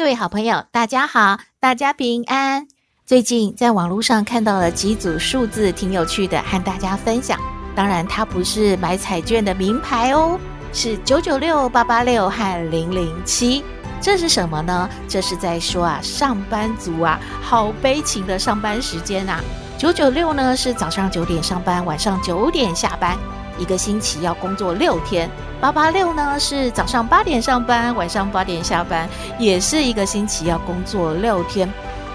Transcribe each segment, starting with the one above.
各位好朋友，大家好，大家平安。最近在网络上看到了几组数字，挺有趣的，和大家分享。当然，它不是买彩券的名牌哦，是九九六、八八六和零零七。这是什么呢？这是在说啊，上班族啊，好悲情的上班时间啊。九九六呢是早上九点上班，晚上九点下班。一个星期要工作六天，八八六呢是早上八点上班，晚上八点下班，也是一个星期要工作六天。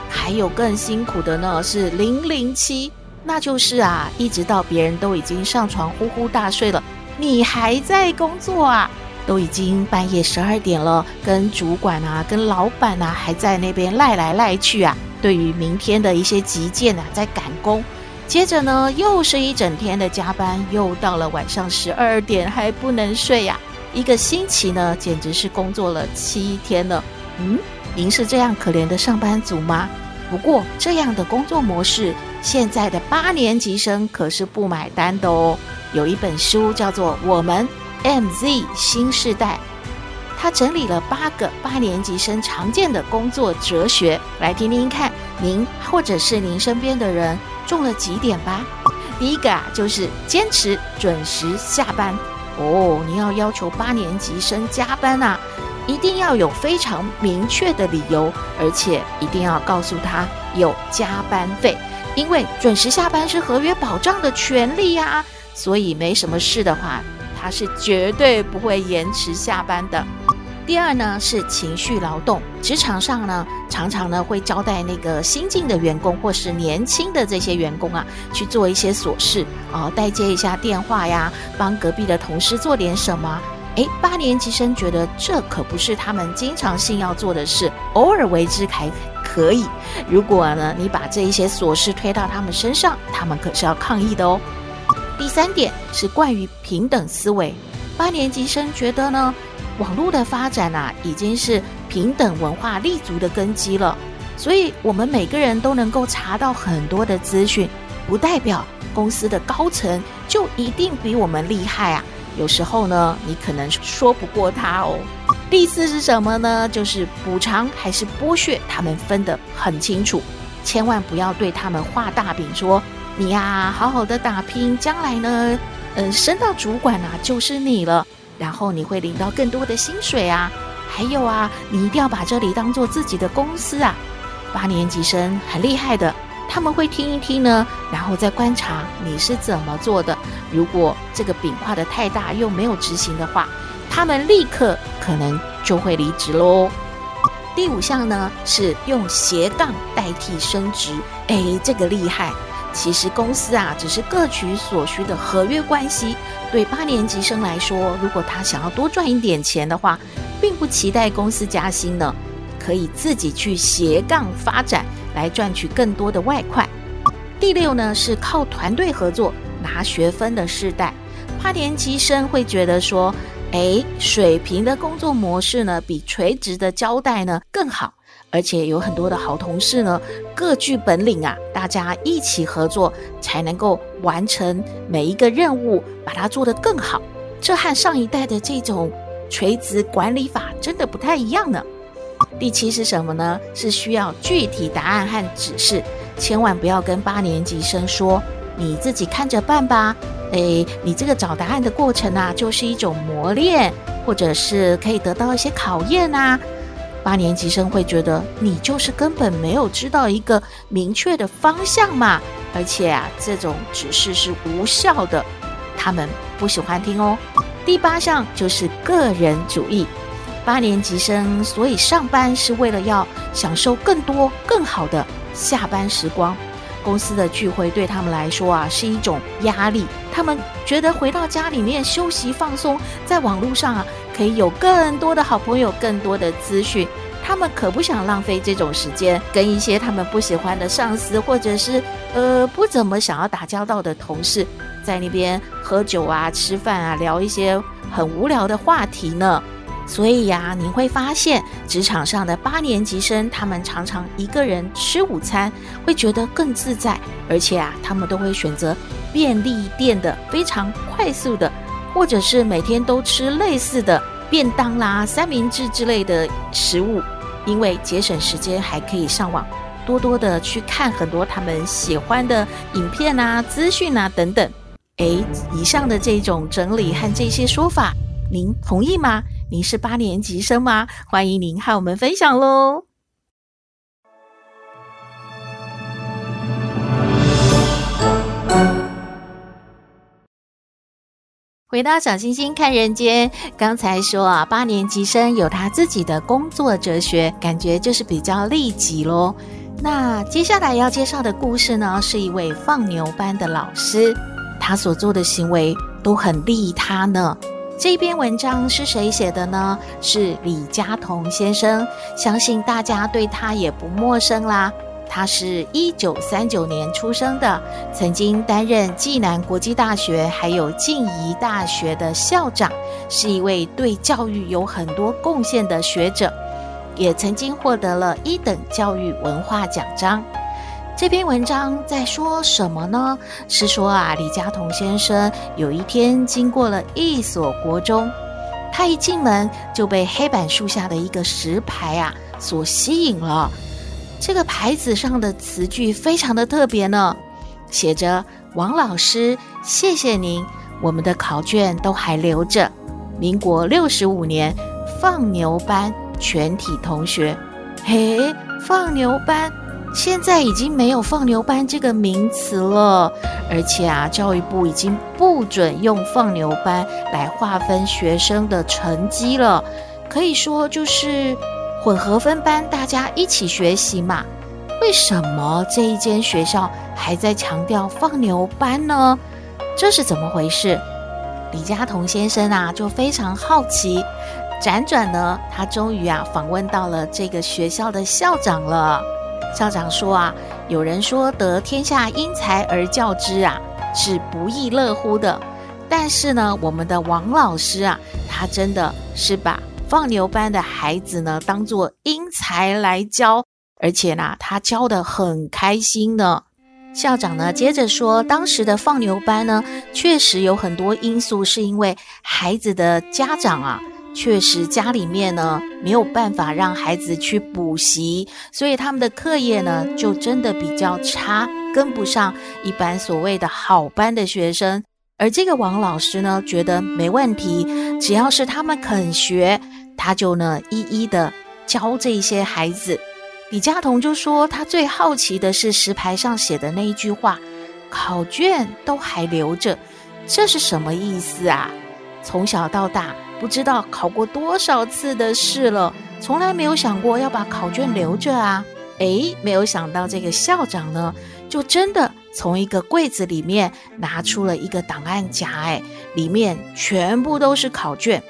还有更辛苦的呢，是零零七，那就是啊，一直到别人都已经上床呼呼大睡了，你还在工作啊，都已经半夜十二点了，跟主管啊，跟老板啊，还在那边赖来赖去啊，对于明天的一些急件啊，在赶工。接着呢，又是一整天的加班，又到了晚上十二点还不能睡呀、一个星期呢，简直是工作了七天了。嗯，您是这样可怜的上班族吗？不过这样的工作模式，现在的八年级生可是不买单的哦。有一本书叫做《我们 MZ 新世代》，它整理了八个八年级生常见的工作哲学，来听听看，您或者是您身边的人。中了几点吧？第一个啊，就是坚持准时下班哦。你要要求八年级生加班啊，一定要有非常明确的理由，而且一定要告诉他有加班费，因为准时下班是合约保障的权利呀。所以没什么事的话，他是绝对不会延迟下班的。第二呢，是情绪劳动，职场上呢，常常呢会交代那个新进的员工或是年轻的这些员工啊，去做一些琐事啊、代接一下电话呀，帮隔壁的同事做点什么。诶，八年级生觉得这可不是他们经常性要做的事，偶尔为之还可以。如果呢，你把这一些琐事推到他们身上，他们可是要抗议的哦。第三点是关于平等思维，八年级生觉得呢。网络的发展啊，已经是平等文化立足的根基了。所以，我们每个人都能够查到很多的资讯，不代表公司的高层就一定比我们厉害啊。有时候呢，你可能说不过他哦。第四是什么呢？就是补偿还是剥削，他们分得很清楚，千万不要对他们画大饼，说你呀，好好的打拼，将来呢，嗯，升到主管啊，就是你了。然后你会领到更多的薪水啊，还有啊，你一定要把这里当做自己的公司啊。八年级生很厉害的，他们会听一听呢，然后再观察你是怎么做的。如果这个饼画得太大又没有执行的话，他们立刻可能就会离职喽。第五项呢是用斜杠代替升职，哎，这个厉害。其实公司啊，只是各取所需的合约关系。对八年级生来说，如果他想要多赚一点钱的话，并不期待公司加薪呢，可以自己去斜杠发展，来赚取更多的外快。第六呢，是靠团队合作拿学分的世代。八年级生会觉得说，诶，水平的工作模式呢，比垂直的交代呢更好。而且有很多的好同事呢，各具本领啊，大家一起合作才能够完成每一个任务，把它做得更好。这和上一代的这种垂直管理法真的不太一样呢。第七是什么呢？是需要具体答案和指示，千万不要跟八年级生说你自己看着办吧。诶，你这个找答案的过程啊，就是一种磨练，或者是可以得到一些考验啊。八年级生会觉得你就是根本没有知道一个明确的方向嘛，而且啊，这种指示是无效的，他们不喜欢听哦。第八项就是个人主义，八年级生所以上班是为了要享受更多更好的下班时光，公司的聚会对他们来说啊是一种压力，他们觉得回到家里面休息放松，在网络上啊。可以有更多的好朋友，更多的资讯，他们可不想浪费这种时间，跟一些他们不喜欢的上司，或者是呃不怎么想要打交道的同事，在那边喝酒啊、吃饭啊，聊一些很无聊的话题呢。所以呀、啊，你会发现职场上的八年级生，他们常常一个人吃午餐，会觉得更自在，而且啊，他们都会选择便利店的非常快速的，或者是每天都吃类似的便当啦、三明治之类的食物，因为节省时间，还可以上网多多的去看很多他们喜欢的影片啊、资讯啊等等。诶，以上的这种整理和这些说法，您同意吗？您是八年级生吗？欢迎您和我们分享喽！回到小星星看人间，刚才说啊，八年级生有他自己的工作哲学，感觉就是比较利己喽。那接下来要介绍的故事呢，是一位放牛班的老师，他所做的行为都很利他呢。这篇文章是谁写的呢？是李嘉彤先生，相信大家对他也不陌生啦。他是一九三九年出生的，曾经担任暨南国际大学还有静宜大学的校长，是一位对教育有很多贡献的学者，也曾经获得了一等教育文化奖章。这篇文章在说什么呢？是说啊，李家同先生有一天经过了一所国中，他一进门就被黑板树下的一个石牌啊所吸引了。这个牌子上的词句非常的特别呢，写着：“王老师，谢谢您，我们的考卷都还留着。民国六十五年放牛班全体同学，嘿，放牛班。”现在已经没有放牛班这个名词了，而且啊，教育部已经不准用放牛班来划分学生的成绩了，可以说就是混合分班，大家一起学习嘛。为什么这一间学校还在强调放牛班呢？这是怎么回事？李嘉彤先生啊，就非常好奇，辗转呢，他终于啊访问到了这个学校的校长了。校长说啊，有人说得天下英才而教之啊，是不亦乐乎的。但是呢，我们的王老师啊，他真的是把放牛班的孩子呢当做英才来教，而且呢，他教得很开心呢。校长呢接着说，当时的放牛班呢，确实有很多因素，是因为孩子的家长啊。确实，家里面呢没有办法让孩子去补习，所以他们的课业呢就真的比较差，跟不上一般所谓的好班的学生。而这个王老师呢觉得没问题，只要是他们肯学，他就呢一一的教这些孩子。李佳彤就说，他最好奇的是石牌上写的那一句话：“考卷都还留着，这是什么意思啊？”从小到大。不知道考过多少次的试了，从来没有想过要把考卷留着啊！诶，没有想到这个校长呢，就真的从一个柜子里面拿出了一个档案夹，诶，里面全部都是考卷。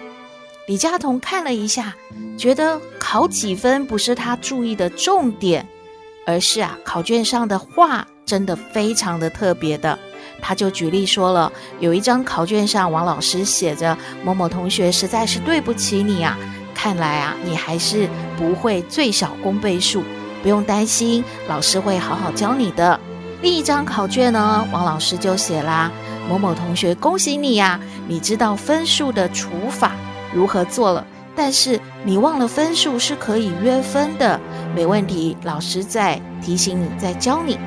李佳彤看了一下，觉得考几分不是他注意的重点，而是啊，考卷上的画真的非常的特别的。他就举例说了，有一张考卷上，王老师写着：“某某同学实在是对不起你啊，看来啊，你还是不会最小公倍数，不用担心，老师会好好教你的。”另一张考卷呢，王老师就写啦：“某某同学，恭喜你呀，你知道分数的除法如何做了，但是你忘了分数是可以约分的，没问题，老师再提醒你，再教你。”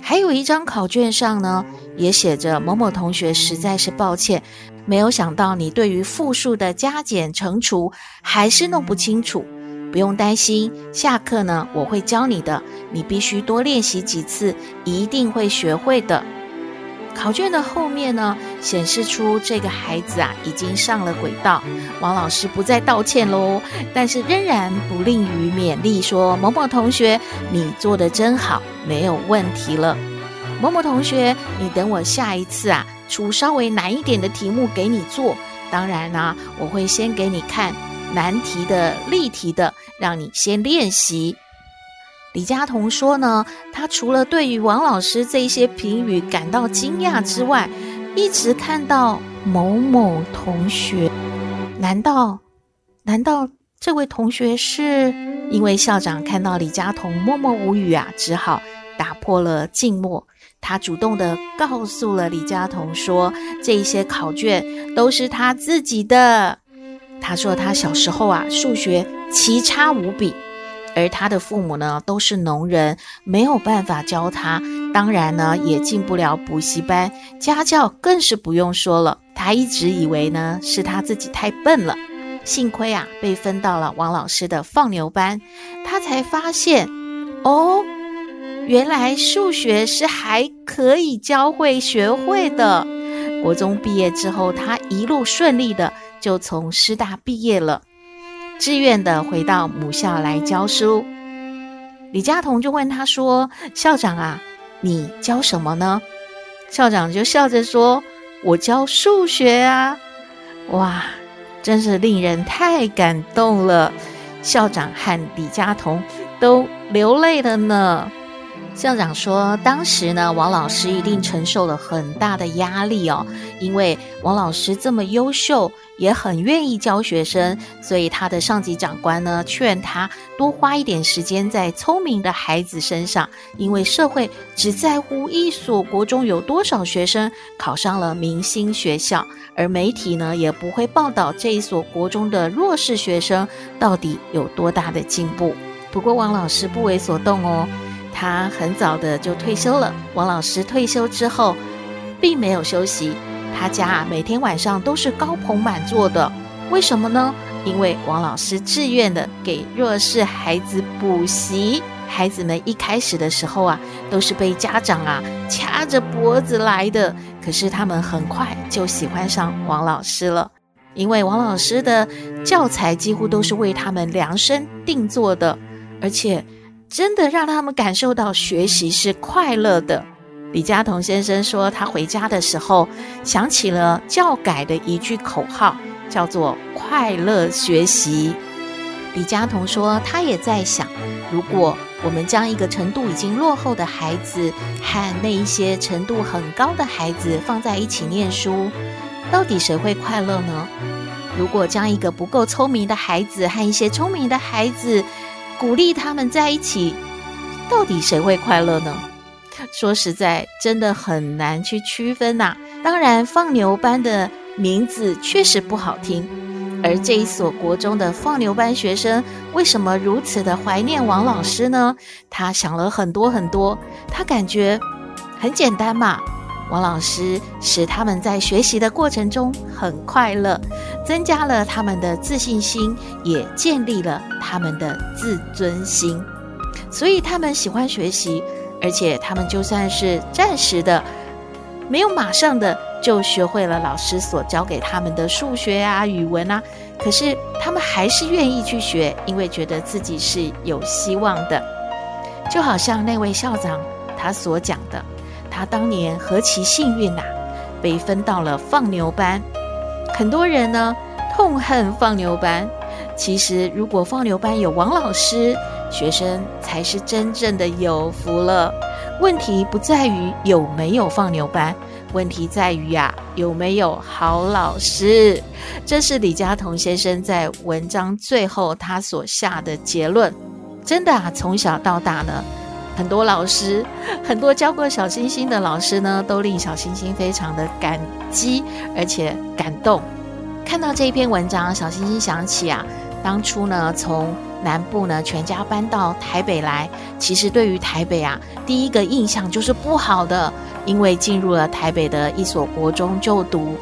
还有一张考卷上呢，也写着某某同学实在是抱歉，没有想到你对于复数的加减乘除还是弄不清楚。不用担心，下课呢我会教你的，你必须多练习几次，一定会学会的。考卷的后面呢，显示出这个孩子啊已经上了轨道。王老师不再道歉喽，但是仍然不吝于勉励说：“某某同学，你做的真好，没有问题了。某某同学，你等我下一次啊，出稍微难一点的题目给你做。当然啦，我会先给你看难题的、例题的，让你先练习。李佳彤说呢，他除了对于王老师这些评语感到惊讶之外，一直看到某某同学，难道难道这位同学是？因为校长看到李佳彤默默无语啊，只好打破了静默。他主动地告诉了李佳彤说：“这些考卷都是他自己的。”他说他小时候啊，数学奇差无比，而他的父母呢都是农人，没有办法教他，当然呢也进不了补习班，家教更是不用说了。他一直以为呢是他自己太笨了。幸亏啊，被分到了王老师的放牛班，他才发现，哦，原来数学是还可以教会学会的。国中毕业之后，他一路顺利的就从师大毕业了，自愿的回到母校来教书。李佳彤就问他说：“校长啊，你教什么呢？”校长就笑着说：“我教数学啊。”哇！真是令人太感动了，校长和李佳彤都流泪了呢。校长说，当时呢，王老师一定承受了很大的压力哦，因为王老师这么优秀，也很愿意教学生，所以他的上级长官呢，劝他多花一点时间在聪明的孩子身上，因为社会只在乎一所国中有多少学生考上了明星学校，而媒体呢，也不会报道这一所国中的弱势学生到底有多大的进步。不过王老师不为所动哦。他很早的就退休了。王老师退休之后，并没有休息，他家啊每天晚上都是高朋满座的。为什么呢？因为王老师自愿的给弱势孩子补习。孩子们一开始的时候啊，都是被家长啊掐着脖子来的。可是他们很快就喜欢上王老师了，因为王老师的教材几乎都是为他们量身定做的，而且。真的让他们感受到学习是快乐的。李佳彤先生说，他回家的时候想起了教改的一句口号，叫做“快乐学习”。李佳彤说，他也在想，如果我们将一个程度已经落后的孩子和那一些程度很高的孩子放在一起念书，到底谁会快乐呢？如果将一个不够聪明的孩子和一些聪明的孩子，鼓励他们在一起，到底谁会快乐呢？说实在，真的很难去区分呐。当然，放牛班的名字确实不好听，而这一所国中的放牛班学生为什么如此的怀念王老师呢？他想了很多很多，他感觉很简单嘛。王老师使他们在学习的过程中很快乐，增加了他们的自信心，也建立了他们的自尊心，所以他们喜欢学习，而且他们就算是暂时的，没有马上的就学会了老师所教给他们的数学啊、语文啊，可是他们还是愿意去学，因为觉得自己是有希望的，就好像那位校长他所讲的。他当年何其幸运呐，被分到了放牛班。很多人呢痛恨放牛班，其实如果放牛班有王老师，学生才是真正的有福了。问题不在于有没有放牛班，问题在于呀有没有好老师。这是李嘉彤先生在文章最后他所下的结论。真的啊，从小到大呢。很多老师，很多教过小星星的老师呢，都令小星星非常的感激，而且感动。看到这一篇文章，小星星想起啊，当初呢，从南部呢全家搬到台北来，其实对于台北啊，第一个印象就是不好的，因为进入了台北的一所国中就读。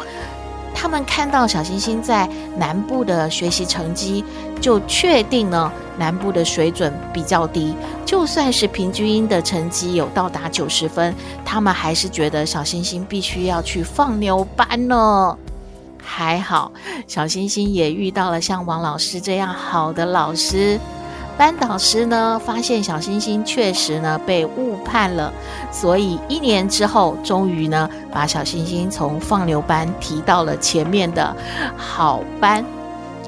他们看到小星星在南部的学习成绩，就确定呢南部的水准比较低。就算是平均的成绩有到达九十分，他们还是觉得小星星必须要去放牛班呢。还好，小星星也遇到了像王老师这样好的老师。班导师呢，发现小星星确实呢被误判了，所以一年之后，终于呢把小星星从放牛班提到了前面的好班。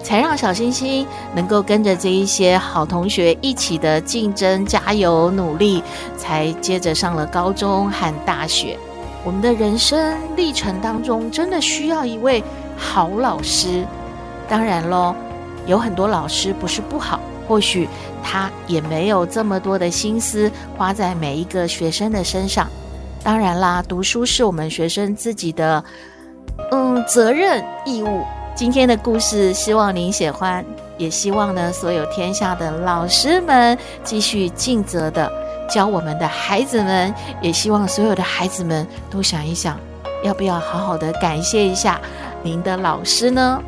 才让小星星能够跟着这一些好同学一起的竞争、加油、努力，才接着上了高中和大学。我们的人生历程当中，真的需要一位好老师。当然喽，有很多老师不是不好，或许他也没有这么多的心思花在每一个学生的身上。当然啦，读书是我们学生自己的，嗯，责任义务。今天的故事，希望您喜欢，也希望呢，所有天下的老师们继续尽责的教我们的孩子们，也希望所有的孩子们都想一想，要不要好好的感谢一下您的老师呢？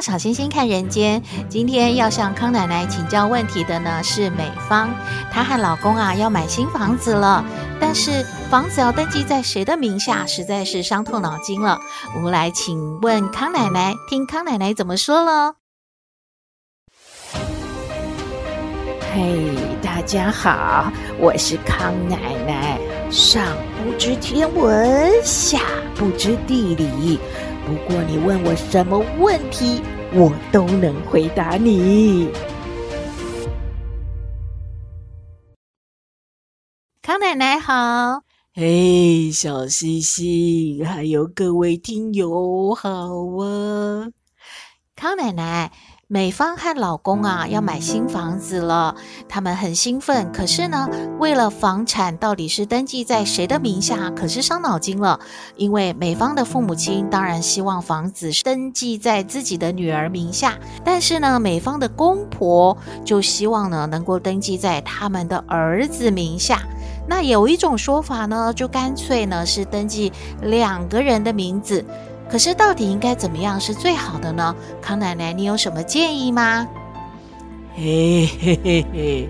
小星星看人间，今天要向康奶奶请教问题的呢是美芳，她和老公啊要买新房子了，但是房子要登记在谁的名下，实在是伤透脑筋了。我们来请问康奶奶，听康奶奶怎么说喽。嘿，大家好，我是康奶奶，上不知天文，下不知地理。不过你问我什么问题，我都能回答你。康奶奶好，嘿，小西西，还有各位听友好啊，康奶奶。美芳和老公啊要买新房子了，他们很兴奋。可是呢，为了房产到底是登记在谁的名下，可是伤脑筋了。因为美芳的父母亲当然希望房子登记在自己的女儿名下，但是呢，美芳的公婆就希望呢能够登记在他们的儿子名下。那有一种说法呢，就干脆呢是登记两个人的名字。可是，到底应该怎么样是最好的呢？康奶奶，你有什么建议吗？嘿嘿嘿嘿，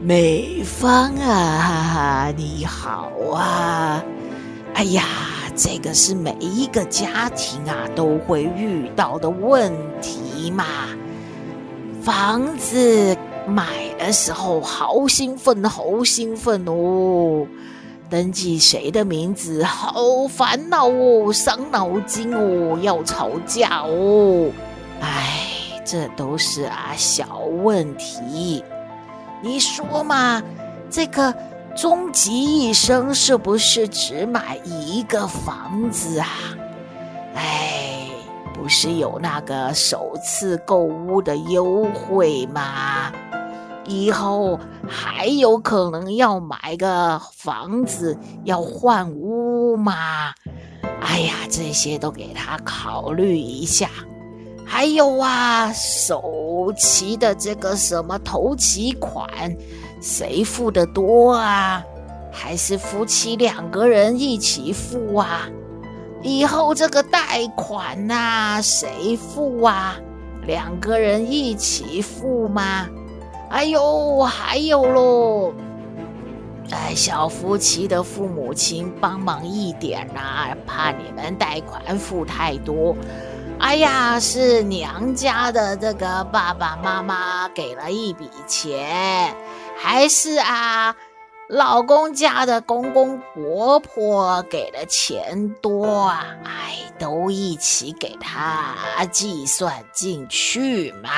美芳啊，你好啊！哎呀，这个是每一个家庭啊都会遇到的问题嘛。房子买的时候好兴奋，好兴奋哦。登记谁的名字，好烦恼哦，伤脑筋哦，要吵架哦。哎，这都是啊小问题。你说嘛，这个终极一生是不是只买一个房子啊？哎，不是有那个首次购屋的优惠吗？以后还有可能要买个房子，要换屋吗？哎呀，这些都给他考虑一下。还有啊，首期的这个什么头期款，谁付的多啊？还是夫妻两个人一起付啊？以后这个贷款呐，谁付啊？两个人一起付吗？哎呦，还有喽！哎，小夫妻的父母亲帮忙一点呐、怕你们贷款付太多。哎呀，是娘家的这个爸爸妈妈给了一笔钱，还是啊，老公家的公公婆婆给的钱多啊？哎，都一起给他计算进去嘛。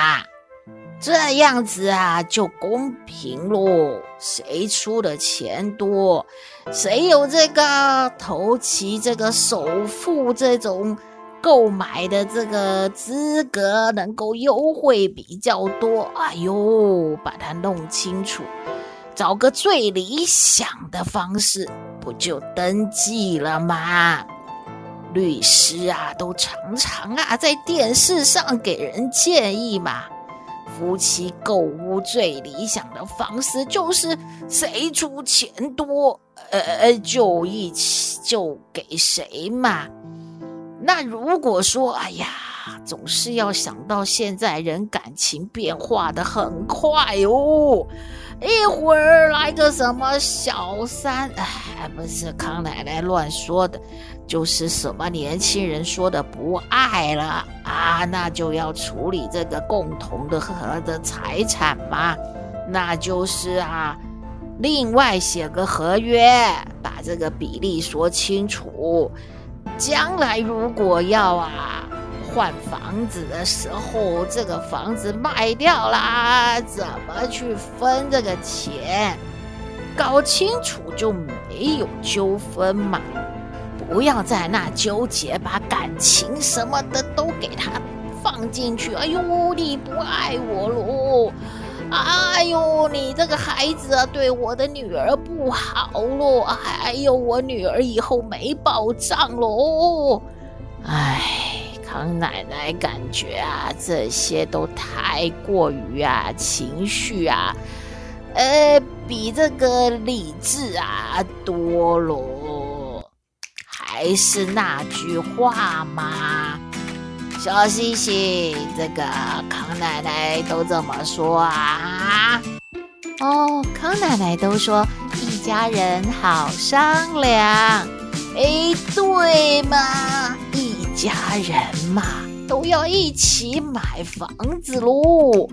这样子啊，就公平喽。谁出的钱多，谁有这个头期、这个首付这种购买的这个资格，能够优惠比较多。哎呦，把它弄清楚，找个最理想的方式，不就登记了吗？律师啊，都常常啊在电视上给人建议嘛。夫妻购屋最理想的方式就是谁出钱多，呃，就一起就给谁嘛。那如果说，哎呀，总是要想到现在人感情变化的很快哦，一会儿来个什么小三，哎，不是康奶奶乱说的，就是什么年轻人说的不爱了啊，那就要处理这个共同的和的财产嘛，那就是啊，另外写个合约，把这个比例说清楚，将来如果要啊。换房子的时候，这个房子卖掉啦，怎么去分这个钱？搞清楚就没有纠纷嘛！不要在那纠结，把感情什么的都给他放进去。哎呦，你不爱我喽！哎呦，你这个孩子啊，对我的女儿不好喽！哎呦，我女儿以后没保障喽！哎。康奶奶感觉啊，这些都太过于啊情绪啊，呃，比这个理智啊多咯。还是那句话嘛，小星星，这个康奶奶都这么说啊。哦，康奶奶都说一家人好商量，哎，对嘛。家人嘛，都要一起买房子喽，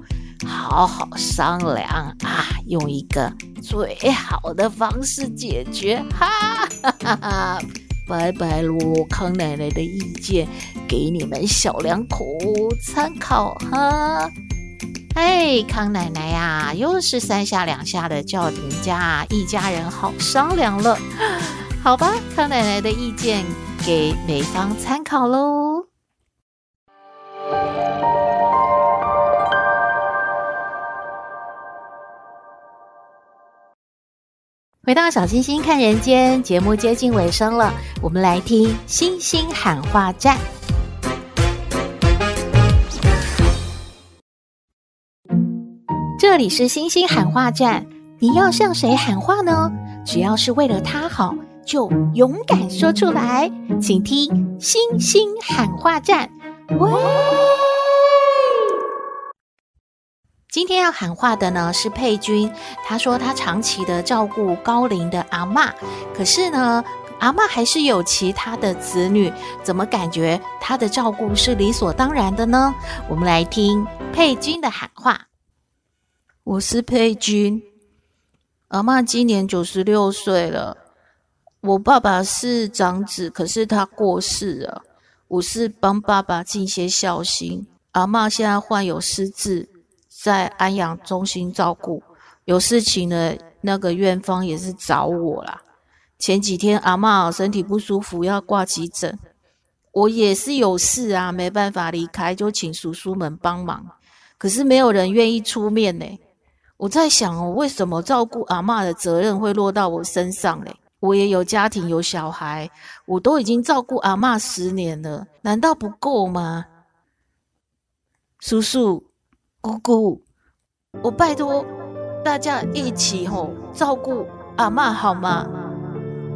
好好商量啊，用一个最好的方式解决。哈哈哈哈！拜拜喽，康奶奶的意见给你们小两口参考哈。哎，康奶奶呀，又是三下两下的叫人家一家人好商量了。好吧，康奶奶的意见。给美方参考喽。回到小星星看人间节目接近尾声了，我们来听星星喊话站。这里是星星喊话站，你要向谁喊话呢？只要是为了他好。就勇敢说出来，请听星星喊话站。喂，今天要喊话的呢是佩君，他说他长期的照顾高龄的阿嬷，可是呢，阿嬷还是有其他的子女，怎么感觉她的照顾是理所当然的呢？我们来听佩君的喊话。我是佩君，阿嬷今年九十六岁了。我爸爸是长子，可是他过世了。我是帮爸爸尽些孝心。阿嬷现在患有失智，在安养中心照顾。有事情呢，那个院方也是找我啦。前几天阿嬷身体不舒服，要挂急诊。我也是有事啊，没办法离开，就请叔叔们帮忙。可是没有人愿意出面呢。我在想哦，为什么照顾阿嬷的责任会落到我身上嘞？我也有家庭，有小孩，我都已经照顾阿嬷十年了，难道不够吗？叔叔、姑姑，我拜托大家一起吼照顾阿嬷好吗？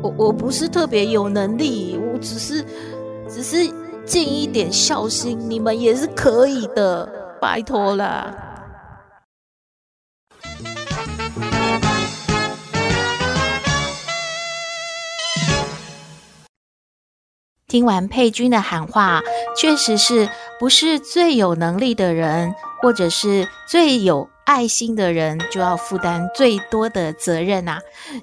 我我不是特别有能力，我只是只是尽一点孝心，你们也是可以的，拜托啦。听完佩君的喊话，确实是不是最有能力的人，或者是最有爱心的人，就要负担最多的责任呐？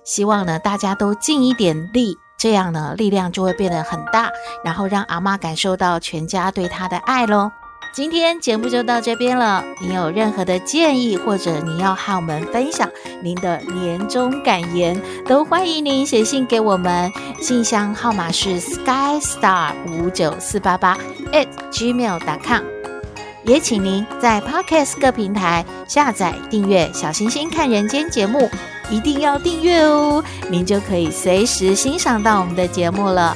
希望呢，大家都尽一点力，这样呢，力量就会变得很大，然后让阿妈感受到全家对她的爱喽。今天节目就到这边了。您有任何的建议，或者您要和我们分享您的年终感言，都欢迎您写信给我们。信箱号码是 skystar 五九四八八 at gmail.com。也请您在 Podcast 各平台下载订阅“小星星看人间”节目，一定要订阅哦，您就可以随时欣赏到我们的节目了。